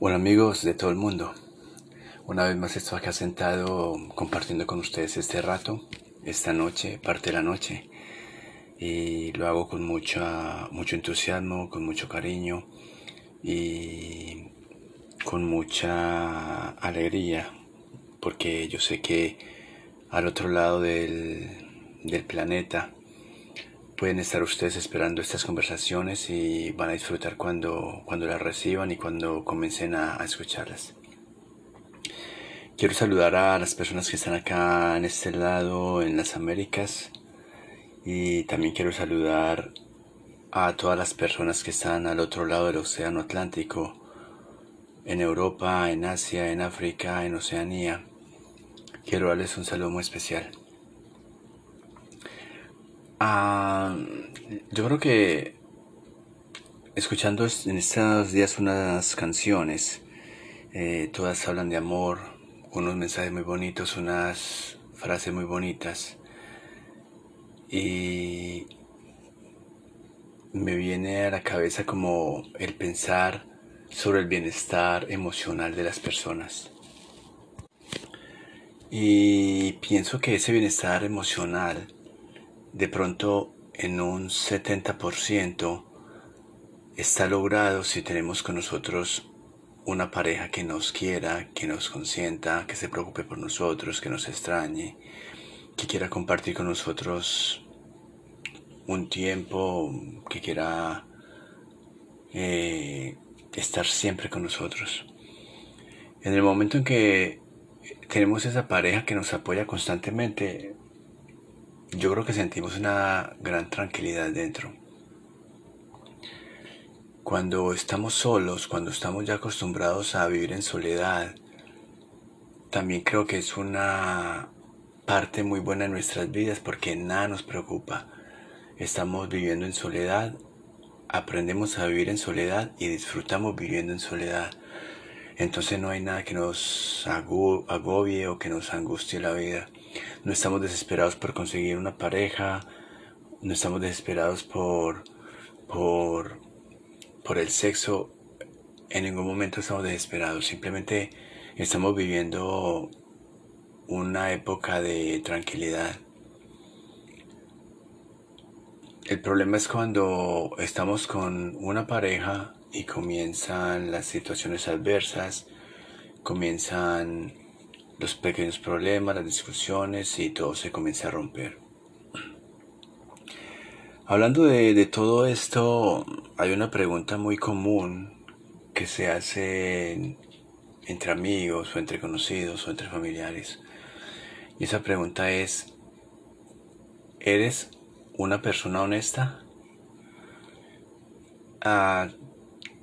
Hola amigos de todo el mundo. Una vez más estoy acá sentado compartiendo con ustedes este rato, esta noche, parte de la noche. Y lo hago con mucha, mucho entusiasmo, con mucho cariño y con mucha alegría, porque yo sé que al otro lado del, del planeta pueden estar ustedes esperando estas conversaciones y van a disfrutar cuando, cuando las reciban y cuando comiencen a, escucharlas. Quiero saludar a las personas que están acá en este lado, en las Américas, y también quiero saludar a todas las personas que están al otro lado del Océano Atlántico, en Europa, en Asia, en África, en Oceanía. Quiero darles un saludo muy especial. Ah, yo creo que escuchando en estos días unas canciones, eh, todas hablan de amor, unos mensajes muy bonitos, unas frases muy bonitas. Y me viene a la cabeza como el pensar sobre el bienestar emocional de las personas. Y pienso que ese bienestar emocional de pronto en un 70% está logrado si tenemos con nosotros una pareja que nos quiera, que nos consienta, que se preocupe por nosotros, que nos extrañe, que quiera compartir con nosotros un tiempo, que quiera eh, estar siempre con nosotros. En el momento en que tenemos esa pareja que nos apoya constantemente, yo creo que sentimos una gran tranquilidad dentro. Cuando estamos solos, cuando estamos ya acostumbrados a vivir en soledad, también creo que es una parte muy buena de nuestras vidas porque nada nos preocupa. Estamos viviendo en soledad, aprendemos a vivir en soledad y disfrutamos viviendo en soledad. Entonces no hay nada que nos agobie o que nos angustie la vida. No estamos desesperados por conseguir una pareja, no estamos desesperados por, por, por el sexo. En ningún momento estamos desesperados, simplemente estamos viviendo una época de tranquilidad. El problema es cuando estamos con una pareja y comienzan las situaciones adversas, comienzan los pequeños problemas, las discusiones y todo se comienza a romper. Hablando de, todo esto, hay una pregunta muy común que se hace entre amigos o entre conocidos o entre familiares. Y esa pregunta es, ¿eres una persona honesta? Ah,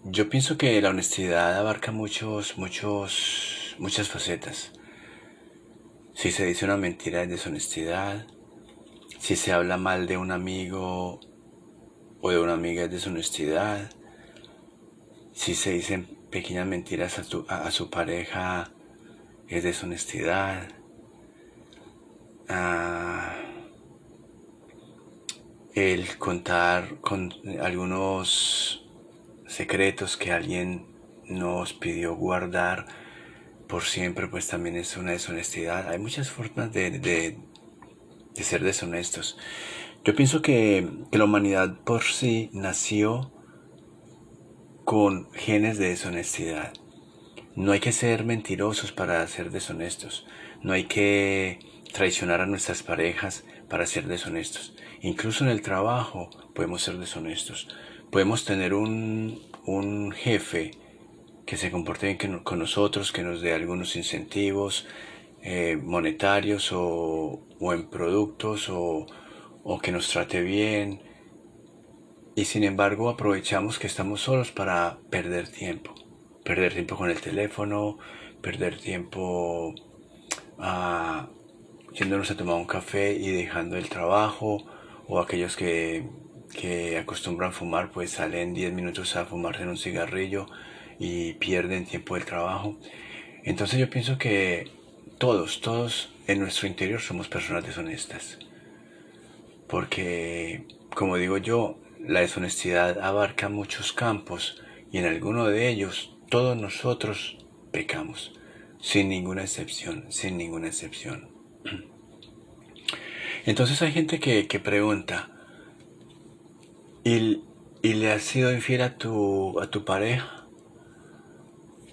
yo pienso que la honestidad abarca muchos, muchos, muchas facetas. Si se dice una mentira es deshonestidad. Si se habla mal de un amigo o de una amiga es deshonestidad. Si se dicen pequeñas mentiras a, su pareja es deshonestidad. Ah, el contar con algunos secretos que alguien nos pidió guardar por siempre, pues también es una deshonestidad. Hay muchas formas de, de, ser deshonestos. Yo pienso que, que, la humanidad por sí nació con genes de deshonestidad. No hay que ser mentirosos para ser deshonestos. No hay que traicionar a nuestras parejas para ser deshonestos. Incluso en el trabajo podemos ser deshonestos. Podemos tener un, un jefe que se comporte bien con nosotros, que nos dé algunos incentivos eh, monetarios o, en productos o, o que nos trate bien. Y sin embargo aprovechamos que estamos solos para perder tiempo. Perder tiempo con el teléfono, perder tiempo ah, yéndonos a tomar un café y dejando el trabajo. O aquellos que, que acostumbran fumar pues salen 10 minutos a fumarse en un cigarrillo y pierden tiempo del trabajo. Entonces yo pienso que todos, todos en nuestro interior somos personas deshonestas. Porque, como digo yo, la deshonestidad abarca muchos campos y en alguno de ellos todos nosotros pecamos, sin ninguna excepción, sin ninguna excepción. Entonces hay gente que, pregunta, ¿y, le has sido infiel a tu, a tu pareja?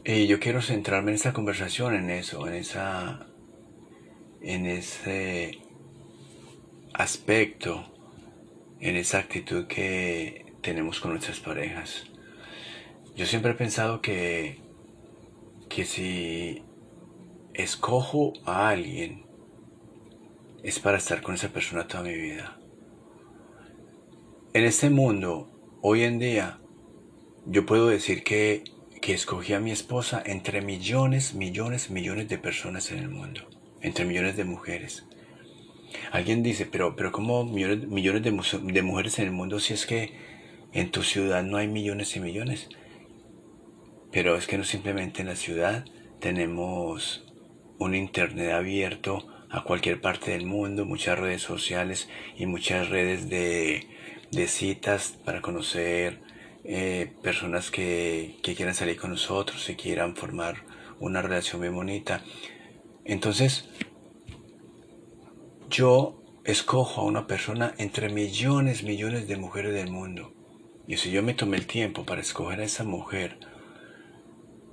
Y yo quiero centrarme en esa conversación, en eso, en esa, en ese aspecto, en esa actitud que tenemos con nuestras parejas. Yo siempre he pensado que, que si escojo a alguien, es para estar con esa persona toda mi vida. En este mundo, hoy en día, yo puedo decir que, que escogí a mi esposa entre millones, millones, millones de personas en el mundo, entre millones de mujeres. Alguien dice, pero, pero ¿cómo millones, millones de, de mujeres en el mundo si es que en tu ciudad no hay millones y millones? Pero es que no simplemente en la ciudad tenemos un internet abierto a cualquier parte del mundo, muchas redes sociales y muchas redes de, citas para conocer eh, personas que, que quieran salir con nosotros y quieran formar una relación muy bonita. Entonces, yo escojo a una persona entre millones, millones de mujeres del mundo. Y si yo me tomé el tiempo para escoger a esa mujer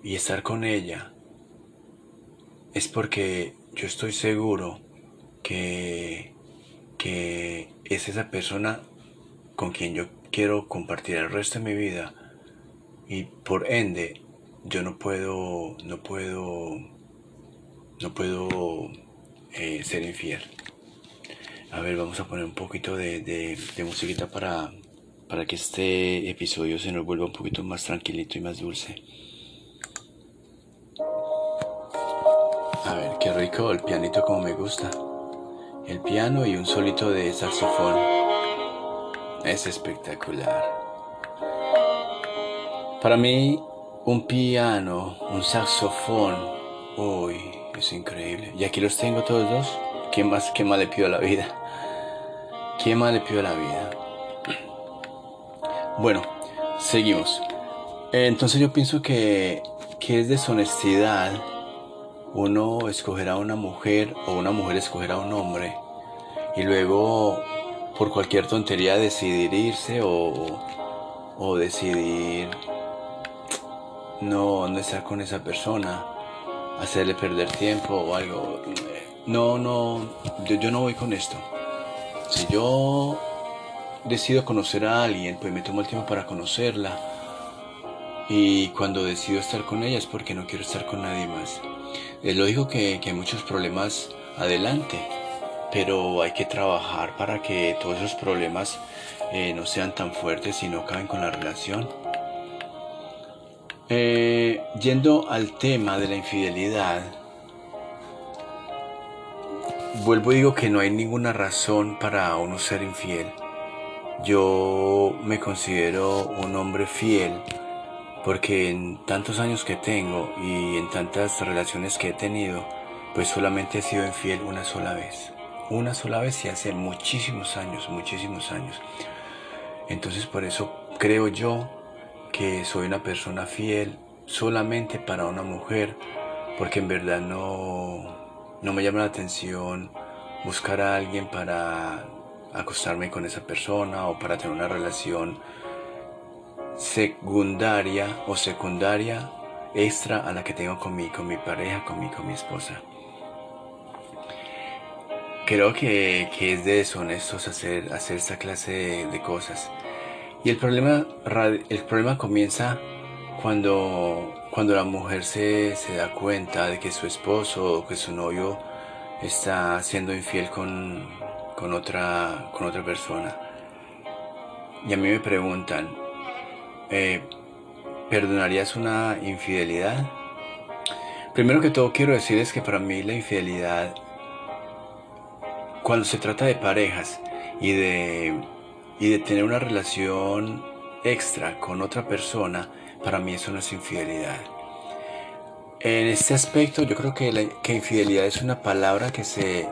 y estar con ella, es porque yo estoy seguro que, que es esa persona con quien yo quiero compartir el resto de mi vida y por ende yo no puedo no puedo no puedo eh, ser infiel a ver vamos a poner un poquito de, de, de musiquita para para que este episodio se nos vuelva un poquito más tranquilito y más dulce A ver, qué rico el pianito como me gusta. El piano y un solito de saxofón. Es espectacular. Para mí, un piano, un saxofón, uy, es increíble. Y aquí los tengo todos dos. ¿Qué más, qué más le pido a la vida? ¿Qué más le pido a la vida? Bueno, seguimos. Entonces yo pienso que, que es deshonestidad uno escogerá a una mujer o una mujer escogerá a un hombre y luego por cualquier tontería decidir irse o, o decidir no, no estar con esa persona, hacerle perder tiempo o algo. No, no, yo, no voy con esto. Si yo decido conocer a alguien, pues me tomo el tiempo para conocerla. Y cuando decido estar con ella es porque no quiero estar con nadie más. Es lógico que, que hay muchos problemas adelante, pero hay que trabajar para que todos esos problemas eh, no sean tan fuertes y no acaben con la relación. Eh, yendo al tema de la infidelidad, vuelvo y digo que no hay ninguna razón para uno ser infiel. Yo me considero un hombre fiel porque en tantos años que tengo y en tantas relaciones que he tenido, pues solamente he sido infiel una sola vez. Una sola vez y hace muchísimos años, muchísimos años. Entonces por eso creo yo que soy una persona fiel solamente para una mujer, porque en verdad no, no me llama la atención buscar a alguien para acostarme con esa persona o para tener una relación secundaria o secundaria extra a la que tengo con mi, con mi pareja, con mi, con mi esposa. Creo que, que es de deshonestos hacer, hacer esta clase de, cosas. Y el problema, el problema comienza cuando, cuando la mujer se, se da cuenta de que su esposo o que su novio está siendo infiel con, con, otra, con otra persona. Y a mí me preguntan, eh, ¿perdonarías una infidelidad? Primero que todo quiero decir es que para mí la infidelidad, cuando se trata de parejas y de, y de tener una relación extra con otra persona, para mí eso no es infidelidad. En este aspecto yo creo que, infidelidad es una palabra que se...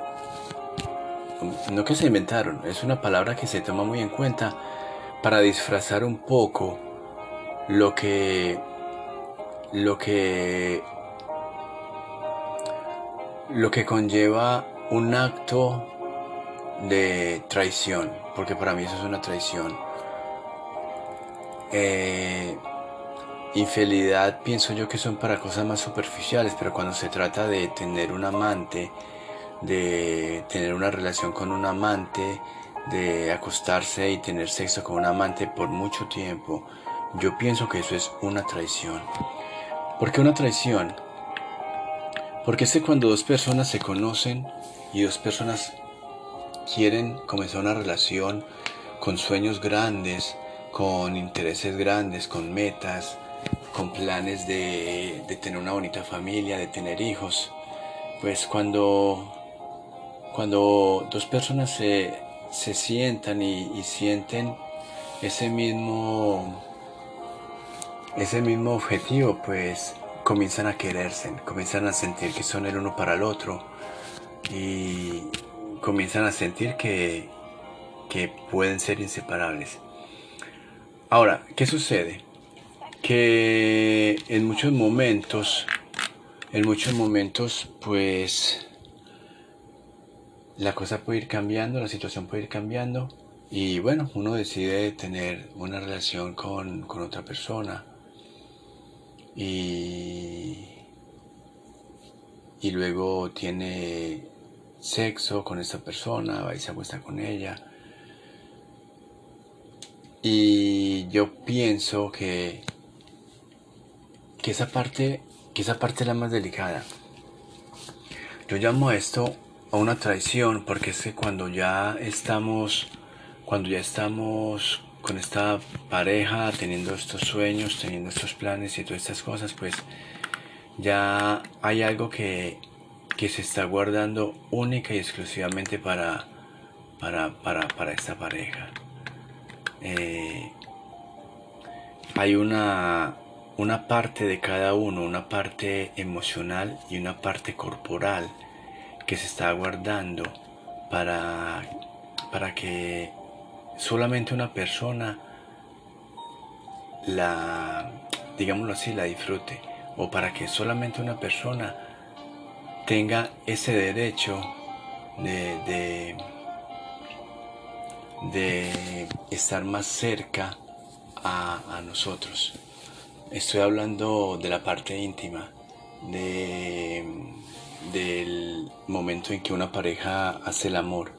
No que se inventaron, es una palabra que se toma muy en cuenta para disfrazar un poco lo que lo que lo que conlleva un acto de traición, porque para mí eso es una traición. Eh, infidelidad pienso yo que son para cosas más superficiales, pero cuando se trata de tener un amante, de tener una relación con un amante, de acostarse y tener sexo con un amante por mucho tiempo, yo pienso que eso es una traición. ¿Por qué una traición? Porque es que cuando dos personas se conocen y dos personas quieren comenzar una relación con sueños grandes, con intereses grandes, con metas, con planes de, tener una bonita familia, de tener hijos, pues cuando, cuando dos personas se, sientan y, y sienten ese mismo ese mismo objetivo, pues comienzan a quererse, comienzan a sentir que son el uno para el otro. Y comienzan a sentir que, que pueden ser inseparables. Ahora, ¿qué sucede? Que en muchos momentos, en muchos momentos, pues la cosa puede ir cambiando, la situación puede ir cambiando y bueno, uno decide tener una relación con, con otra persona y, y luego tiene sexo con esta persona, va y se acuesta con ella. Y yo pienso que, que esa parte, que esa parte es la más delicada. Yo llamo esto a una traición porque es que cuando ya estamos, cuando ya estamos con esta pareja, teniendo estos sueños, teniendo estos planes y todas estas cosas, pues ya hay algo que, se está guardando única y exclusivamente para, para, esta pareja. Eh, hay una, una parte de cada uno, una parte emocional y una parte corporal que se está guardando para, para que solamente una persona la, digámoslo así, la disfrute, o para que solamente una persona tenga ese derecho de, de, estar más cerca a, a, nosotros. Estoy hablando de la parte íntima, de, del momento en que una pareja hace el amor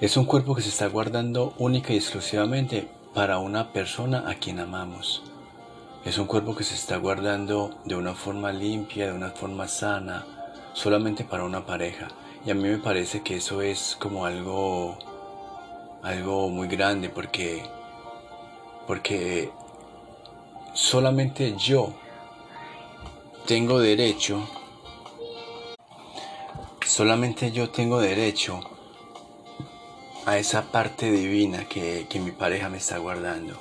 es un cuerpo que se está guardando única y exclusivamente para una persona a quien amamos. Es un cuerpo que se está guardando de una forma limpia, de una forma sana, solamente para una pareja. Y a mí me parece que eso es como algo algo muy grande porque porque solamente yo tengo derecho solamente yo tengo derecho a esa parte divina que, mi pareja me está guardando.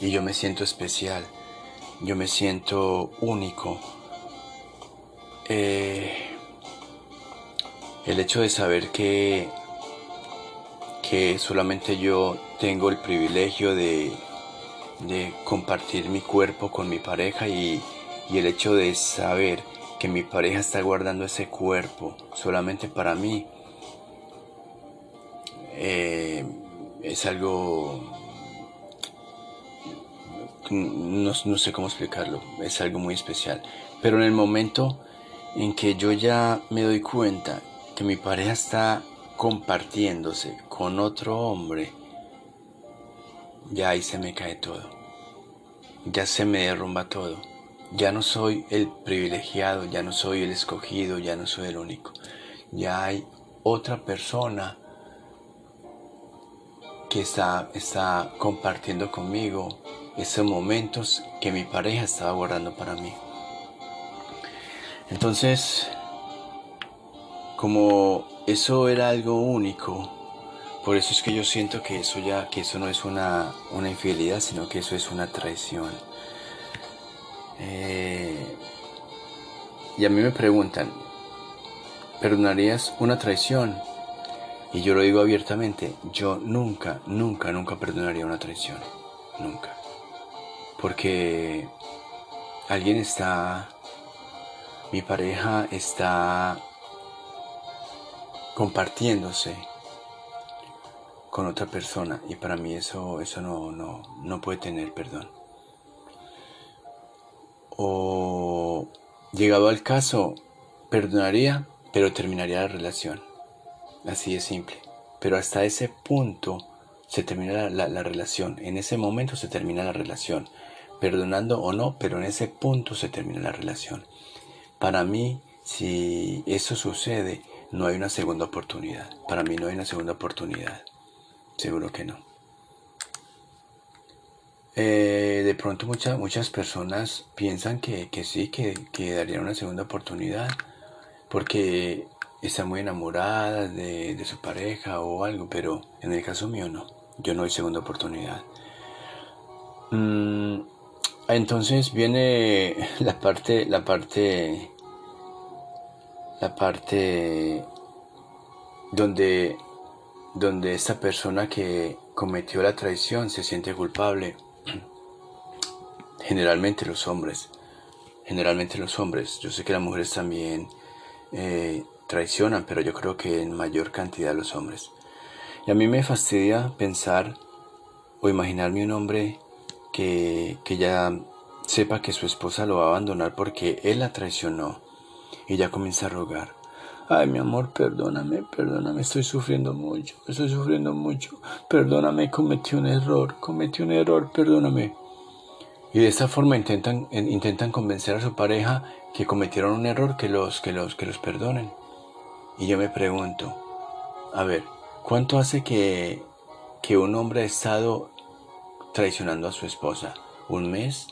Y yo me siento especial, yo me siento único. Eh, el hecho de saber que, que solamente yo tengo el privilegio de, de compartir mi cuerpo con mi pareja y, y el hecho de saber que mi pareja está guardando ese cuerpo solamente para mí, eh, es algo, no, sé cómo explicarlo, es algo muy especial. Pero en el momento en que yo ya me doy cuenta que mi pareja está compartiéndose con otro hombre, ya ahí se me cae todo. Ya se me derrumba todo. Ya no soy el privilegiado, ya no soy el escogido, ya no soy el único. Ya hay otra persona que está, está compartiendo conmigo esos momentos que mi pareja estaba guardando para mí. Entonces, como eso era algo único, por eso es que yo siento que eso ya, que eso no es una, una infidelidad, sino que eso es una traición. Eh, y a mí me preguntan, ¿perdonarías una traición? Y yo lo digo abiertamente, yo nunca, nunca, nunca perdonaría una traición. Nunca. Porque alguien está, mi pareja está compartiéndose con otra persona y para mí eso, eso no, no, no puede tener perdón. O llegado al caso, perdonaría, pero terminaría la relación. Así de simple. Pero hasta ese punto se termina la, relación. En ese momento se termina la relación. Perdonando o no, pero en ese punto se termina la relación. Para mí, si eso sucede, no hay una segunda oportunidad. Para mí no hay una segunda oportunidad. Seguro que no. Eh, de pronto muchas muchas personas piensan que, sí, que, que darían una segunda oportunidad porque están muy enamoradas de, su pareja o algo, pero en el caso mío no, yo no hay segunda oportunidad. Mm, entonces viene la parte, la parte, la parte donde, donde esta persona que cometió la traición se siente culpable. Generalmente los hombres, generalmente los hombres. Yo sé que las mujeres también eh, traicionan, pero yo creo que en mayor cantidad los hombres. Y a mí me fastidia pensar o imaginarme un hombre que, que ya sepa que su esposa lo va a abandonar porque él la traicionó ya comienza a rogar. Ay, mi amor, perdóname, perdóname, estoy sufriendo mucho, estoy sufriendo mucho. Perdóname, cometí un error, cometí un error, perdóname. Y de esta forma intentan, intentan convencer a su pareja que cometieron un error que los, que los, que los perdonen. Y yo me pregunto, a ver, ¿cuánto hace que, que un hombre ha estado traicionando a su esposa? ¿Un mes?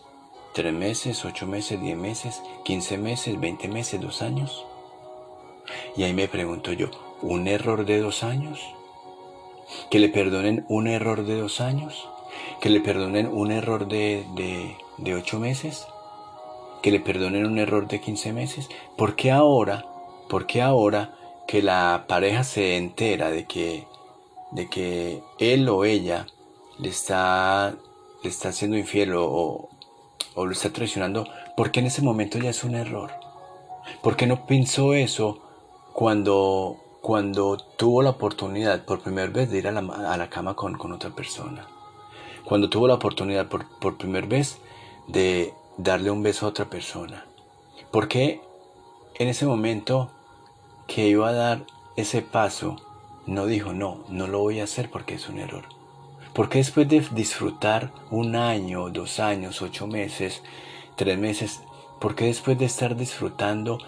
¿Tres meses? ¿Ocho meses? ¿Diez meses? ¿Quince meses? ¿Veinte meses? ¿Dos años? Y ahí me pregunto yo, ¿un error de dos años? ¿Que le perdonen un error de dos años? ¿Que le perdonen un error de, de, de ocho meses? ¿Que le perdonen un error de quince meses? ¿Por qué ahora? ¿Por qué ahora que la pareja se entera de que, de que él o ella le está, le está haciendo infiel o, o lo está traicionando, porque en ese momento ya es un error. ¿Por qué no pensó eso cuando, cuando tuvo la oportunidad por primera vez de ir a la, a la cama con, con, otra persona? Cuando tuvo la oportunidad por, por primera vez de darle un beso a otra persona. ¿Por qué en ese momento que iba a dar ese paso, no dijo, no, no lo voy a hacer porque es un error. Porque después de disfrutar un año, dos años, ocho meses, tres meses, porque después de estar disfrutando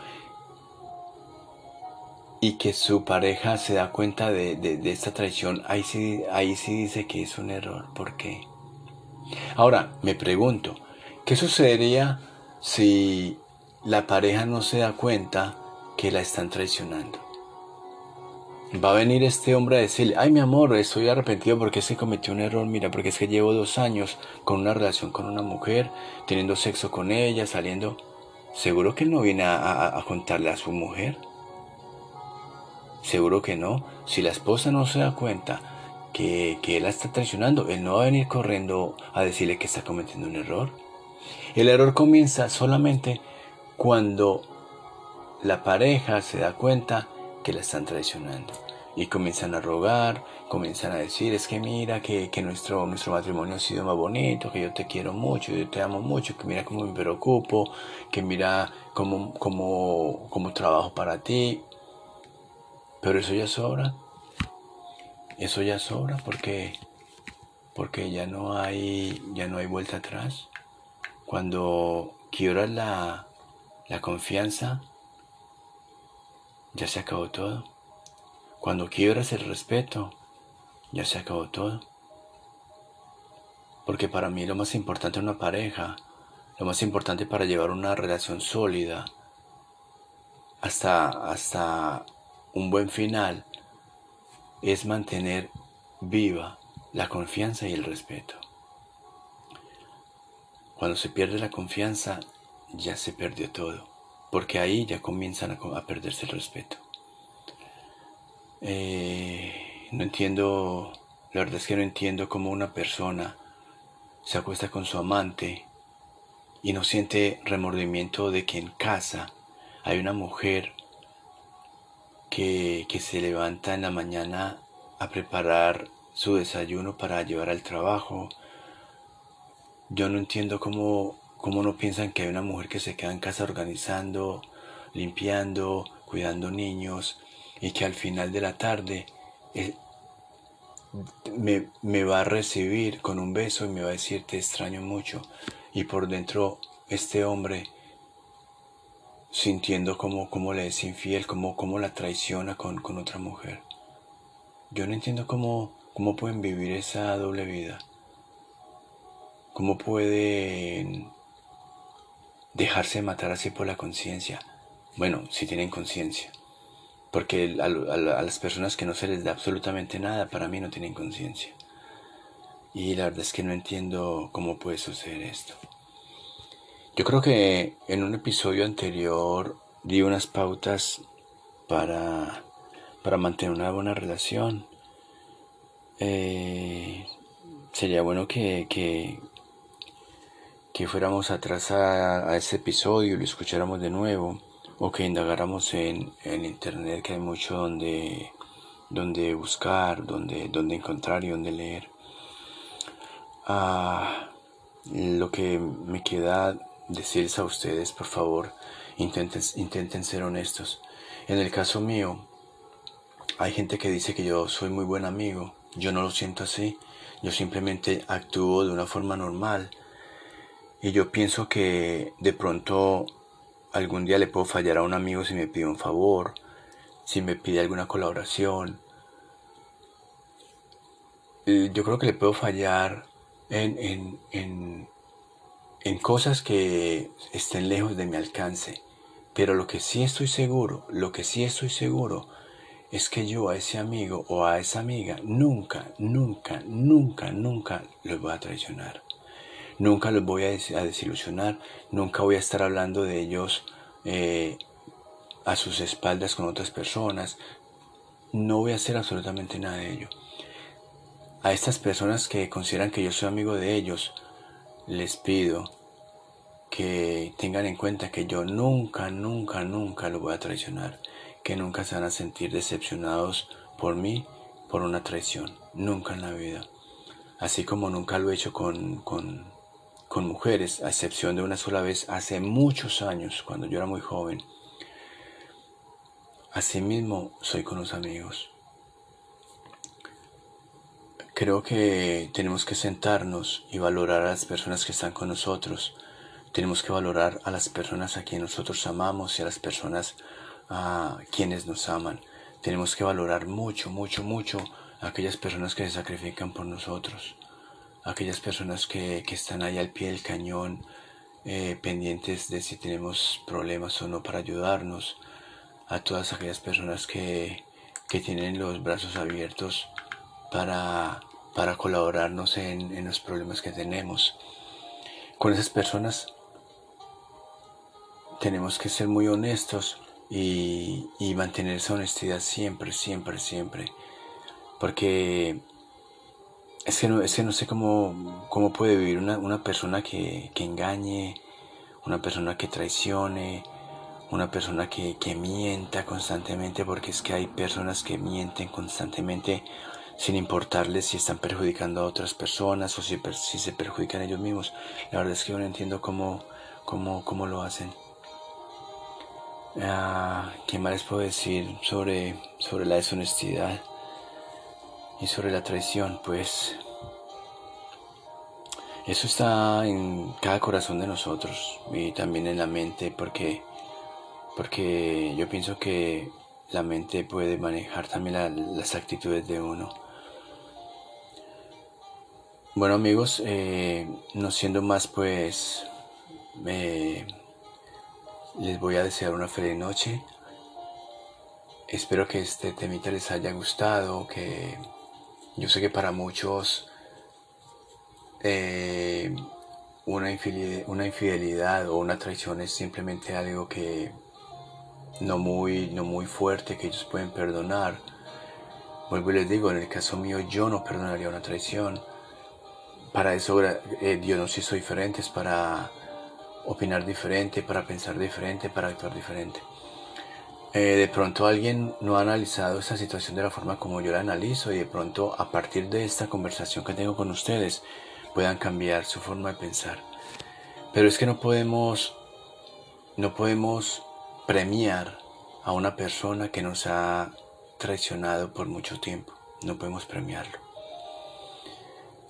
y que su pareja se da cuenta de, de, esta traición, ahí sí, ahí sí dice que es un error. ¿Por qué? Ahora, me pregunto, ¿qué sucedería si la pareja no se da cuenta que la están traicionando. Va a venir este hombre a decirle, ay mi amor, estoy arrepentido porque se cometió un error, mira, porque es que llevo dos años con una relación con una mujer, teniendo sexo con ella, saliendo. Seguro que él no viene a, contarle a su mujer. Seguro que no. Si la esposa no se da cuenta que, que él la está traicionando, él no va a venir corriendo a decirle que está cometiendo un error. El error comienza solamente cuando la pareja se da cuenta que la están traicionando y comienzan a rogar, comienzan a decir, es que mira que, nuestro, nuestro matrimonio ha sido más bonito, que yo te quiero mucho, yo te amo mucho, que mira cómo me preocupo, que mira cómo, cómo, cómo trabajo para ti. Pero eso ya sobra, eso ya sobra porque, porque ya no hay, ya no hay vuelta atrás. Cuando quiebras la, la confianza, ya se acabó todo. Cuando quiebras el respeto, ya se acabó todo. Porque para mí lo más importante en una pareja, lo más importante para llevar una relación sólida hasta, hasta un buen final, es mantener viva la confianza y el respeto. Cuando se pierde la confianza, ya se perdió todo porque ahí ya comienzan a, perderse el respeto. Eh, no entiendo, la verdad es que no entiendo cómo una persona se acuesta con su amante y no siente remordimiento de que en casa hay una mujer que, que se levanta en la mañana a preparar su desayuno para llevar al trabajo. Yo no entiendo cómo, cómo no piensan que hay una mujer que se queda en casa organizando, limpiando, cuidando niños y que al final de la tarde eh, me, me, va a recibir con un beso y me va a decir te extraño mucho. Y por dentro este hombre sintiendo cómo, cómo le es infiel, cómo, cómo la traiciona con, con otra mujer. Yo no entiendo cómo, cómo pueden vivir esa doble vida. Cómo pueden dejarse matar así por la conciencia. Bueno, si tienen conciencia. Porque a, las personas que no se les da absolutamente nada, para mí no tienen conciencia. Y la verdad es que no entiendo cómo puede suceder esto. Yo creo que en un episodio anterior di unas pautas para, para mantener una buena relación. Eh, sería bueno que, que, que fuéramos atrás a, ese episodio y lo escucháramos de nuevo o que indagáramos en, en internet que hay mucho donde, donde buscar, donde, donde encontrar y donde leer. Ah, lo que me queda decirles a ustedes, por favor, intenten, intenten ser honestos. En el caso mío, hay gente que dice que yo soy muy buen amigo. Yo no lo siento así. Yo simplemente actúo de una forma normal. Y yo pienso que de pronto algún día le puedo fallar a un amigo si me pide un favor, si me pide alguna colaboración. Yo creo que le puedo fallar en, en, en, en cosas que estén lejos de mi alcance. Pero lo que sí estoy seguro, lo que sí estoy seguro es que yo a ese amigo o a esa amiga nunca, nunca, nunca, nunca los voy a traicionar. Nunca los voy a, desilusionar, nunca voy a estar hablando de ellos eh, a sus espaldas con otras personas. No voy a hacer absolutamente nada de ello. A estas personas que consideran que yo soy amigo de ellos, les pido que tengan en cuenta que yo nunca, nunca, nunca los voy a traicionar, que nunca se van a sentir decepcionados por mí por una traición, nunca en la vida. Así como nunca lo he hecho con, con, con mujeres, a excepción de una sola vez hace muchos años, cuando yo era muy joven. Asimismo, soy con los amigos. Creo que tenemos que sentarnos y valorar a las personas que están con nosotros. Tenemos que valorar a las personas a quienes nosotros amamos y a las personas a quienes nos aman. Tenemos que valorar mucho, mucho, mucho a aquellas personas que se sacrifican por nosotros aquellas personas que, están ahí al pie del cañón, eh, pendientes de si tenemos problemas o no para ayudarnos, a todas aquellas personas que, tienen los brazos abiertos para, para colaborarnos en, los problemas que tenemos. Con esas personas tenemos que ser muy honestos y, y mantener esa honestidad siempre, siempre, siempre. Porque es que no, no sé cómo, cómo puede vivir una, persona que, engañe, una persona que traicione, una persona que, mienta constantemente, porque es que hay personas que mienten constantemente sin importarles si están perjudicando a otras personas o si, si se perjudican ellos mismos. La verdad es que yo no entiendo cómo, cómo, cómo lo hacen. Ah, ¿Qué más les puedo decir sobre, sobre la deshonestidad? Y sobre la traición, pues eso está en cada corazón de nosotros y también en la mente porque, porque yo pienso que la mente puede manejar también las actitudes de uno. Bueno amigos, eh, no siendo más pues les voy a desear una feliz noche. Espero que este temita les haya gustado, que yo sé que para muchos eh, una, infidelidad, o una traición es simplemente algo que no muy, no muy fuerte que ellos pueden perdonar. Vuelvo y les digo, en el caso mío yo no perdonaría una traición. Para eso eh, Dios nos hizo diferentes, para, opinar diferente, para pensar diferente, para actuar diferente. Eh, de pronto alguien no ha analizado esta situación de la forma como yo la analizo y de pronto a partir de esta conversación que tengo con ustedes puedan cambiar su forma de pensar. Pero es que no podemos, no podemos premiar a una persona que nos ha traicionado por mucho tiempo. No podemos premiarlo.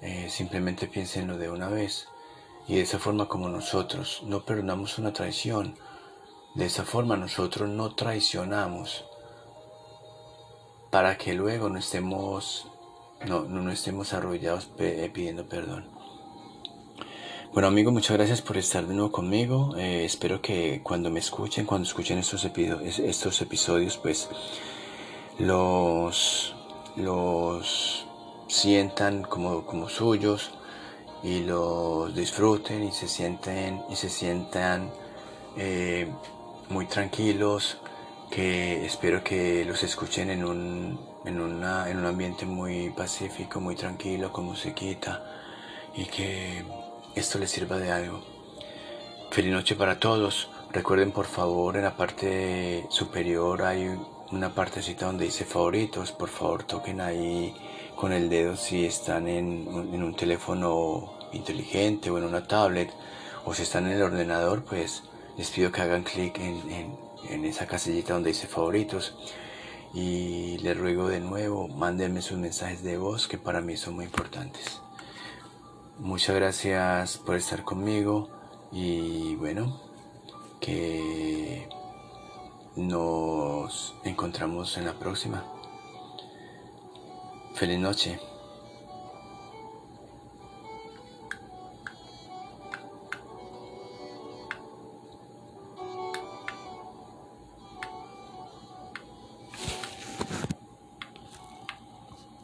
Eh, simplemente piénsenlo de una vez. Y de esa forma como nosotros no perdonamos una traición, de esa forma nosotros no traicionamos para que luego no estemos, no, no estemos arrollados eh, pidiendo perdón. Bueno amigos, muchas gracias por estar de nuevo conmigo. Eh, espero que cuando me escuchen, cuando escuchen estos, estos episodios, pues los, los sientan como, como suyos y los disfruten y se sienten y se sientan eh, muy tranquilos, que espero que los escuchen en un, en, una, en un ambiente muy pacífico, muy tranquilo, con musiquita, y que esto les sirva de algo. Feliz noche para todos. Recuerden por favor en la parte superior hay una partecita donde dice favoritos. Por favor toquen ahí con el dedo si están en, en un teléfono inteligente o en una tablet o si están en el ordenador pues les pido que hagan clic en, en, esa casillita donde dice favoritos y les ruego de nuevo, mándenme sus mensajes de voz que para mí son muy importantes. Muchas gracias por estar conmigo y bueno, que nos encontramos en la próxima. Feliz noche.